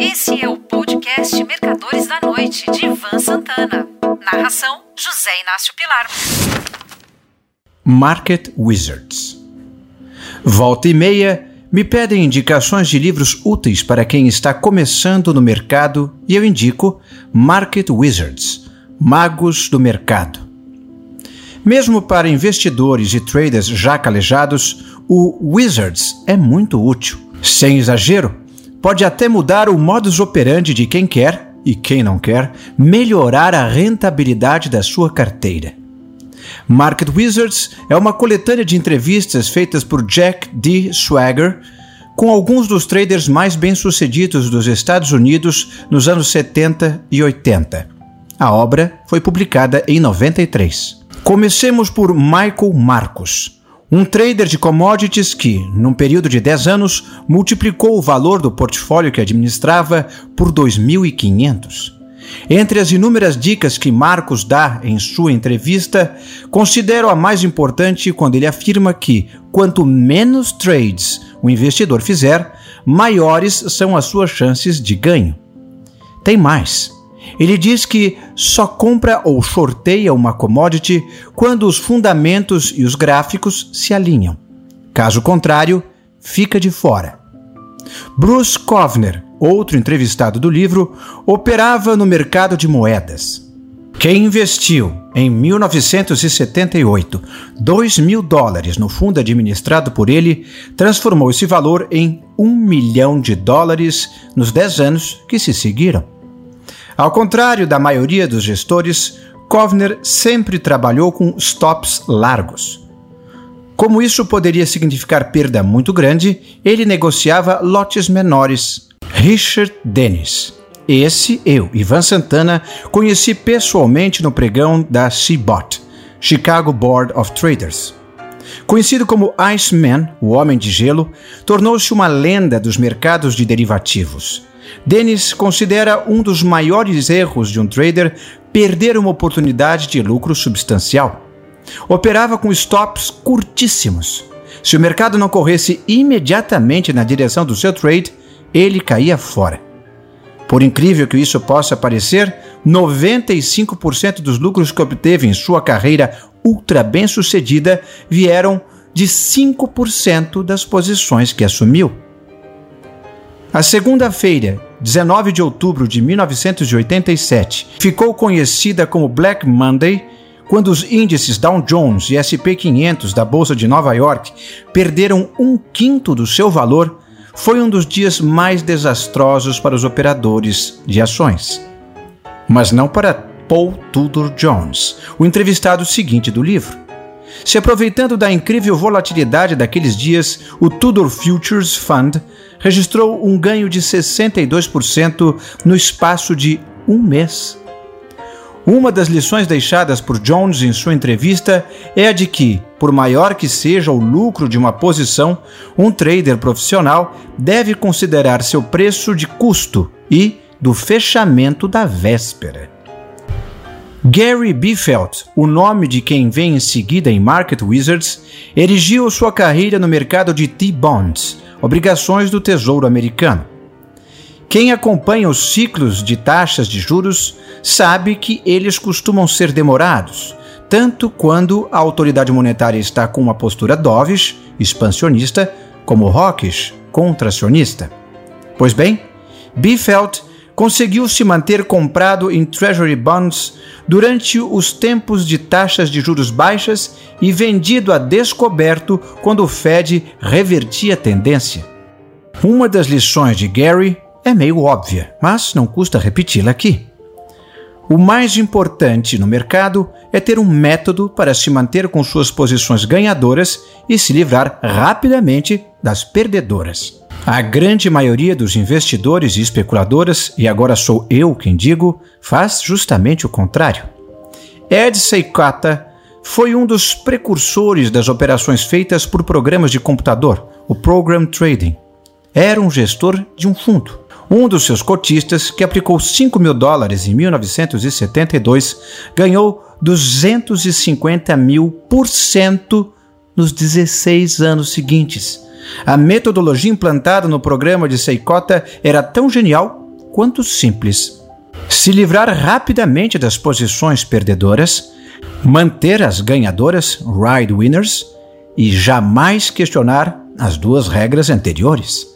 Esse é o podcast Mercadores da Noite, de Ivan Santana. Narração: José Inácio Pilar. Market Wizards. Volta e meia me pedem indicações de livros úteis para quem está começando no mercado e eu indico Market Wizards Magos do Mercado. Mesmo para investidores e traders já calejados, o Wizards é muito útil. Sem exagero, pode até mudar o modus operandi de quem quer e quem não quer melhorar a rentabilidade da sua carteira. Market Wizards é uma coletânea de entrevistas feitas por Jack D. Swagger com alguns dos traders mais bem-sucedidos dos Estados Unidos nos anos 70 e 80. A obra foi publicada em 93. Comecemos por Michael Marcos, um trader de commodities que, num período de 10 anos, multiplicou o valor do portfólio que administrava por 2.500. Entre as inúmeras dicas que Marcos dá em sua entrevista, considero a mais importante quando ele afirma que quanto menos trades o investidor fizer, maiores são as suas chances de ganho. Tem mais. Ele diz que só compra ou shorteia uma commodity quando os fundamentos e os gráficos se alinham. Caso contrário, fica de fora. Bruce Kovner, outro entrevistado do livro, operava no mercado de moedas. Quem investiu em 1978 2 mil dólares no fundo administrado por ele transformou esse valor em um milhão de dólares nos 10 anos que se seguiram. Ao contrário da maioria dos gestores, Kovner sempre trabalhou com stops largos. Como isso poderia significar perda muito grande, ele negociava lotes menores. Richard Dennis. Esse eu, Ivan Santana, conheci pessoalmente no pregão da CBOT, Chicago Board of Traders. Conhecido como Iceman, o Homem de Gelo, tornou-se uma lenda dos mercados de derivativos. Dennis considera um dos maiores erros de um trader perder uma oportunidade de lucro substancial. Operava com stops curtíssimos. Se o mercado não corresse imediatamente na direção do seu trade, ele caía fora. Por incrível que isso possa parecer, 95% dos lucros que obteve em sua carreira ultra bem-sucedida vieram de 5% das posições que assumiu. A segunda-feira, 19 de outubro de 1987, ficou conhecida como Black Monday quando os índices Dow Jones e SP 500 da Bolsa de Nova York perderam um quinto do seu valor. Foi um dos dias mais desastrosos para os operadores de ações. Mas não para Paul Tudor Jones, o entrevistado seguinte do livro. Se aproveitando da incrível volatilidade daqueles dias, o Tudor Futures Fund registrou um ganho de 62% no espaço de um mês. Uma das lições deixadas por Jones em sua entrevista é a de que, por maior que seja o lucro de uma posição, um trader profissional deve considerar seu preço de custo e do fechamento da véspera. Gary Biffelt, o nome de quem vem em seguida em Market Wizards, erigiu sua carreira no mercado de T-bonds, obrigações do Tesouro Americano. Quem acompanha os ciclos de taxas de juros sabe que eles costumam ser demorados, tanto quando a autoridade monetária está com uma postura dovish, expansionista, como hawkish, contracionista. Pois bem, Biffelt conseguiu se manter comprado em Treasury Bonds durante os tempos de taxas de juros baixas e vendido a descoberto quando o Fed revertia a tendência. Uma das lições de Gary é meio óbvia, mas não custa repeti-la aqui. O mais importante no mercado é ter um método para se manter com suas posições ganhadoras e se livrar rapidamente das perdedoras. A grande maioria dos investidores e especuladoras, e agora sou eu quem digo, faz justamente o contrário. Ed Seikata foi um dos precursores das operações feitas por programas de computador, o Program Trading. Era um gestor de um fundo. Um dos seus cotistas, que aplicou 5 mil dólares em 1972, ganhou 250 mil por cento nos 16 anos seguintes a metodologia implantada no programa de Seikota era tão genial quanto simples. Se livrar rapidamente das posições perdedoras, manter as ganhadoras, ride winners, e jamais questionar as duas regras anteriores.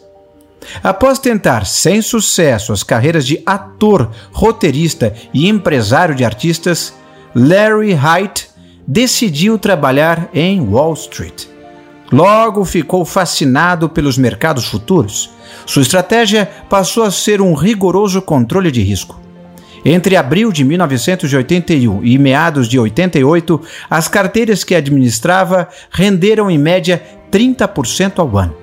Após tentar sem sucesso as carreiras de ator, roteirista e empresário de artistas, Larry Haight decidiu trabalhar em Wall Street. Logo ficou fascinado pelos mercados futuros. Sua estratégia passou a ser um rigoroso controle de risco. Entre abril de 1981 e meados de 88, as carteiras que administrava renderam em média 30% ao ano.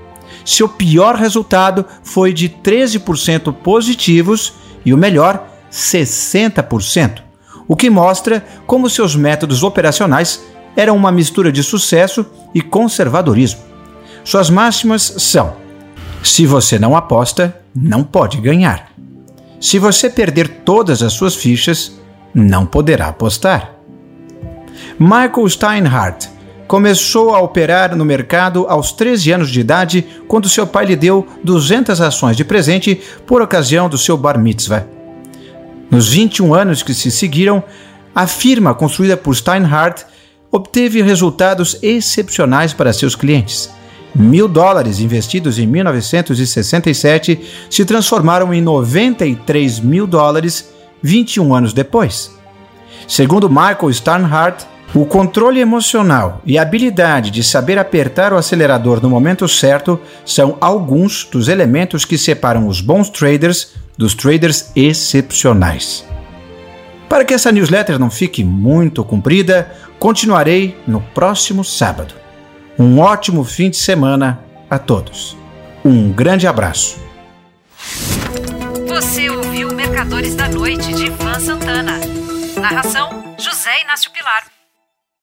Seu pior resultado foi de 13% positivos e o melhor, 60%, o que mostra como seus métodos operacionais eram uma mistura de sucesso e conservadorismo. Suas máximas são: se você não aposta, não pode ganhar. Se você perder todas as suas fichas, não poderá apostar. Michael Steinhardt começou a operar no mercado aos 13 anos de idade, quando seu pai lhe deu 200 ações de presente por ocasião do seu bar mitzvah. Nos 21 anos que se seguiram, a firma construída por Steinhardt obteve resultados excepcionais para seus clientes mil dólares investidos em 1967 se transformaram em 93 mil dólares 21 anos depois. Segundo Michael Steinhardt, o controle emocional e a habilidade de saber apertar o acelerador no momento certo são alguns dos elementos que separam os bons traders dos traders excepcionais. Para que essa newsletter não fique muito comprida, continuarei no próximo sábado. Um ótimo fim de semana a todos. Um grande abraço. Você ouviu Mercadores da Noite de Ivan Santana. Narração: José Inácio Pilar.